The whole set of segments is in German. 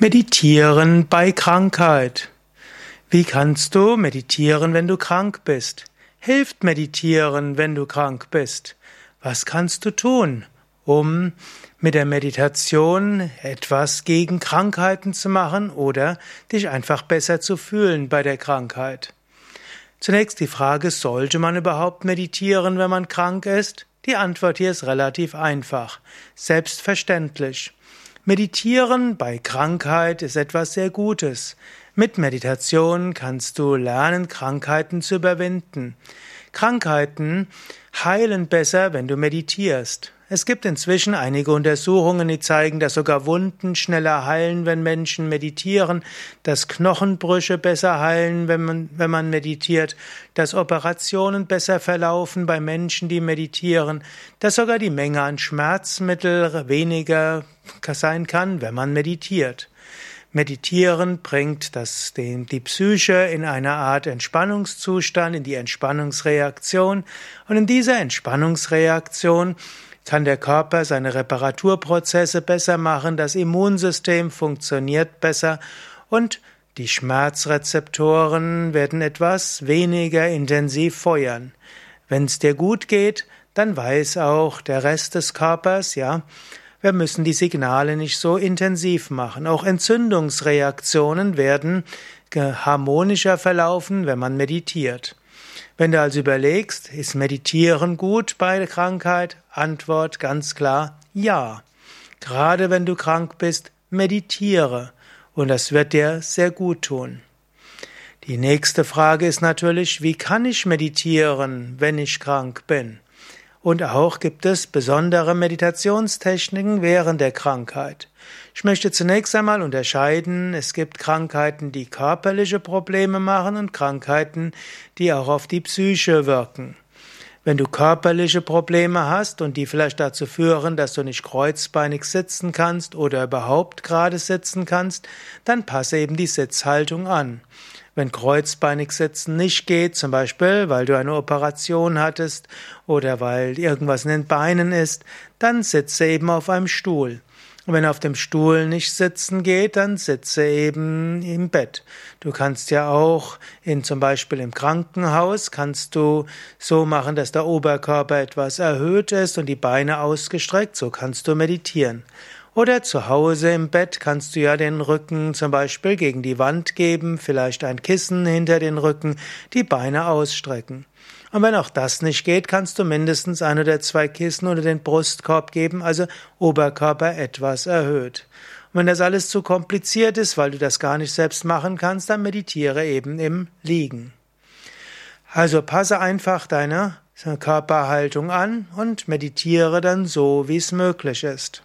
Meditieren bei Krankheit. Wie kannst du meditieren, wenn du krank bist? Hilft Meditieren, wenn du krank bist? Was kannst du tun, um mit der Meditation etwas gegen Krankheiten zu machen oder dich einfach besser zu fühlen bei der Krankheit? Zunächst die Frage, sollte man überhaupt meditieren, wenn man krank ist? Die Antwort hier ist relativ einfach. Selbstverständlich. Meditieren bei Krankheit ist etwas sehr Gutes. Mit Meditation kannst du lernen, Krankheiten zu überwinden. Krankheiten heilen besser, wenn du meditierst. Es gibt inzwischen einige Untersuchungen, die zeigen, dass sogar Wunden schneller heilen, wenn Menschen meditieren, dass Knochenbrüche besser heilen, wenn man, wenn man meditiert, dass Operationen besser verlaufen bei Menschen, die meditieren, dass sogar die Menge an Schmerzmittel weniger sein kann, wenn man meditiert. Meditieren bringt das, den, die Psyche in eine Art Entspannungszustand, in die Entspannungsreaktion. Und in dieser Entspannungsreaktion kann der Körper seine Reparaturprozesse besser machen, das Immunsystem funktioniert besser und die Schmerzrezeptoren werden etwas weniger intensiv feuern. Wenn es dir gut geht, dann weiß auch der Rest des Körpers, ja, wir müssen die Signale nicht so intensiv machen. Auch Entzündungsreaktionen werden harmonischer verlaufen, wenn man meditiert. Wenn du also überlegst, ist Meditieren gut bei Krankheit? Antwort ganz klar ja. Gerade wenn du krank bist, meditiere und das wird dir sehr gut tun. Die nächste Frage ist natürlich, wie kann ich meditieren, wenn ich krank bin? Und auch gibt es besondere Meditationstechniken während der Krankheit. Ich möchte zunächst einmal unterscheiden, es gibt Krankheiten, die körperliche Probleme machen und Krankheiten, die auch auf die Psyche wirken. Wenn du körperliche Probleme hast und die vielleicht dazu führen, dass du nicht kreuzbeinig sitzen kannst oder überhaupt gerade sitzen kannst, dann passe eben die Sitzhaltung an. Wenn kreuzbeinig sitzen nicht geht, zum Beispiel weil du eine Operation hattest oder weil irgendwas in den Beinen ist, dann sitze eben auf einem Stuhl. Und wenn auf dem Stuhl nicht sitzen geht, dann sitze eben im Bett. Du kannst ja auch in zum Beispiel im Krankenhaus kannst du so machen, dass der Oberkörper etwas erhöht ist und die Beine ausgestreckt. So kannst du meditieren. Oder zu Hause im Bett kannst du ja den Rücken zum Beispiel gegen die Wand geben, vielleicht ein Kissen hinter den Rücken, die Beine ausstrecken. Und wenn auch das nicht geht, kannst du mindestens ein oder zwei Kissen unter den Brustkorb geben, also Oberkörper etwas erhöht. Und wenn das alles zu kompliziert ist, weil du das gar nicht selbst machen kannst, dann meditiere eben im Liegen. Also passe einfach deine Körperhaltung an und meditiere dann so, wie es möglich ist.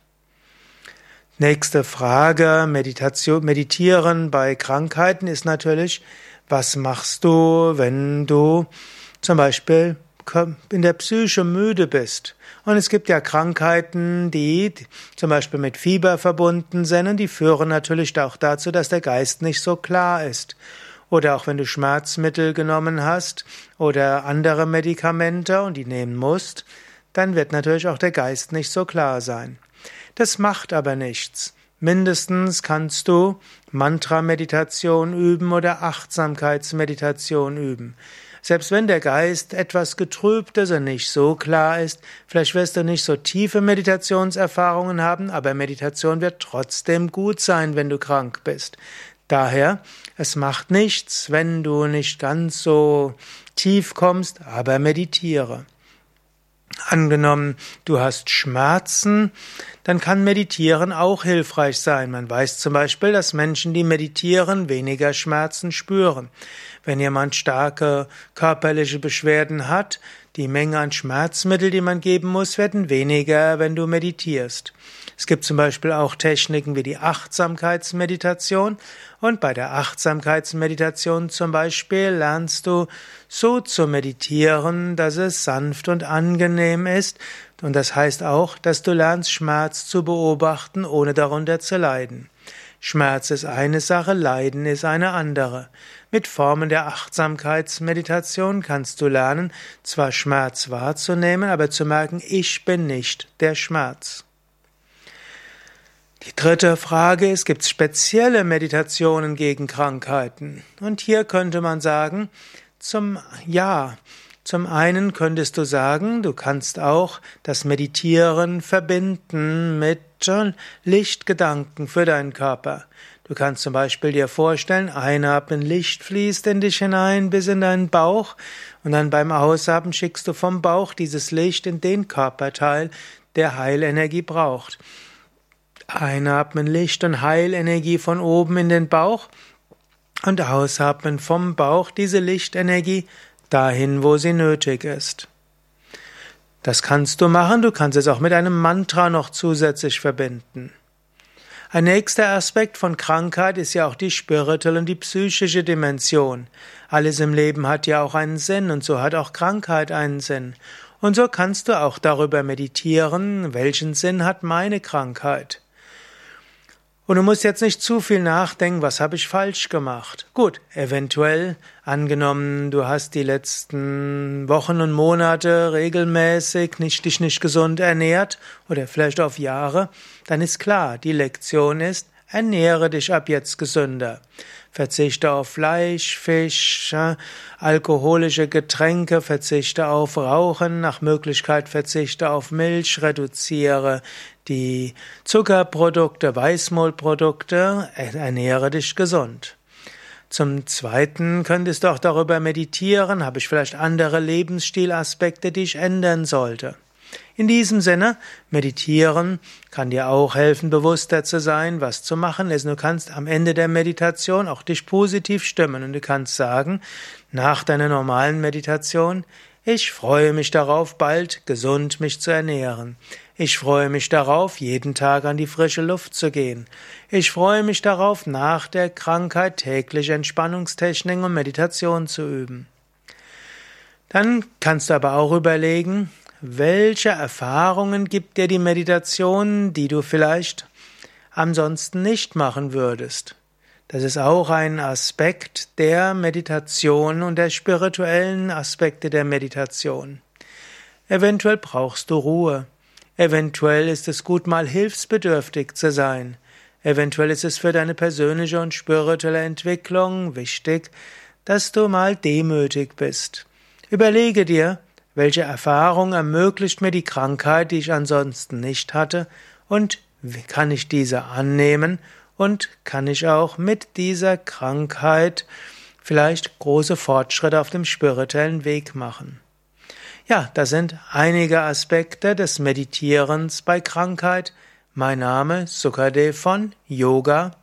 Nächste Frage, Meditation, Meditieren bei Krankheiten ist natürlich, was machst du, wenn du zum Beispiel in der Psyche müde bist. Und es gibt ja Krankheiten, die zum Beispiel mit Fieber verbunden sind und die führen natürlich auch dazu, dass der Geist nicht so klar ist. Oder auch wenn du Schmerzmittel genommen hast oder andere Medikamente und die nehmen musst, dann wird natürlich auch der Geist nicht so klar sein. Das macht aber nichts. Mindestens kannst du Mantra-Meditation üben oder Achtsamkeitsmeditation üben. Selbst wenn der Geist etwas getrübt ist und nicht so klar ist, vielleicht wirst du nicht so tiefe Meditationserfahrungen haben, aber Meditation wird trotzdem gut sein, wenn du krank bist. Daher, es macht nichts, wenn du nicht ganz so tief kommst, aber meditiere. Angenommen, du hast Schmerzen, dann kann Meditieren auch hilfreich sein. Man weiß zum Beispiel, dass Menschen, die meditieren, weniger Schmerzen spüren. Wenn jemand starke körperliche Beschwerden hat, die Menge an Schmerzmittel, die man geben muss, werden weniger, wenn du meditierst. Es gibt zum Beispiel auch Techniken wie die Achtsamkeitsmeditation und bei der Achtsamkeitsmeditation zum Beispiel lernst du so zu meditieren, dass es sanft und angenehm ist und das heißt auch, dass du lernst Schmerz zu beobachten, ohne darunter zu leiden. Schmerz ist eine Sache, Leiden ist eine andere. Mit Formen der Achtsamkeitsmeditation kannst du lernen, zwar Schmerz wahrzunehmen, aber zu merken, ich bin nicht der Schmerz. Die dritte Frage ist, gibt spezielle Meditationen gegen Krankheiten? Und hier könnte man sagen, zum Ja. Zum einen könntest du sagen, du kannst auch das Meditieren verbinden mit Lichtgedanken für deinen Körper. Du kannst zum Beispiel dir vorstellen, einatmen, Licht fließt in dich hinein bis in deinen Bauch und dann beim Ausatmen schickst du vom Bauch dieses Licht in den Körperteil, der Heilenergie braucht. Einatmen, Licht und Heilenergie von oben in den Bauch und ausatmen vom Bauch diese Lichtenergie dahin, wo sie nötig ist. Das kannst du machen, du kannst es auch mit einem Mantra noch zusätzlich verbinden. Ein nächster Aspekt von Krankheit ist ja auch die spirituelle und die psychische Dimension. Alles im Leben hat ja auch einen Sinn und so hat auch Krankheit einen Sinn. Und so kannst du auch darüber meditieren, welchen Sinn hat meine Krankheit. Und du musst jetzt nicht zu viel nachdenken, was habe ich falsch gemacht. Gut, eventuell, angenommen, du hast die letzten Wochen und Monate regelmäßig nicht, dich nicht gesund ernährt oder vielleicht auf Jahre, dann ist klar, die Lektion ist, ernähre dich ab jetzt gesünder. Verzichte auf Fleisch, Fisch, alkoholische Getränke, verzichte auf Rauchen, nach Möglichkeit verzichte auf Milch, reduziere die Zuckerprodukte, Weißmehlprodukte, ernähre dich gesund. Zum Zweiten könntest du auch darüber meditieren, habe ich vielleicht andere Lebensstilaspekte, die ich ändern sollte. In diesem Sinne, meditieren kann dir auch helfen, bewusster zu sein, was zu machen ist. Du kannst am Ende der Meditation auch dich positiv stimmen und du kannst sagen, nach deiner normalen Meditation, ich freue mich darauf, bald gesund mich zu ernähren. Ich freue mich darauf, jeden Tag an die frische Luft zu gehen. Ich freue mich darauf, nach der Krankheit täglich Entspannungstechniken und Meditation zu üben. Dann kannst du aber auch überlegen, welche Erfahrungen gibt dir die Meditation, die du vielleicht ansonsten nicht machen würdest? Das ist auch ein Aspekt der Meditation und der spirituellen Aspekte der Meditation. Eventuell brauchst du Ruhe. Eventuell ist es gut, mal hilfsbedürftig zu sein. Eventuell ist es für deine persönliche und spirituelle Entwicklung wichtig, dass du mal demütig bist. Überlege dir, welche Erfahrung ermöglicht mir die Krankheit, die ich ansonsten nicht hatte? Und wie kann ich diese annehmen? Und kann ich auch mit dieser Krankheit vielleicht große Fortschritte auf dem spirituellen Weg machen? Ja, das sind einige Aspekte des Meditierens bei Krankheit. Mein Name Sukadev von yoga-vidya.de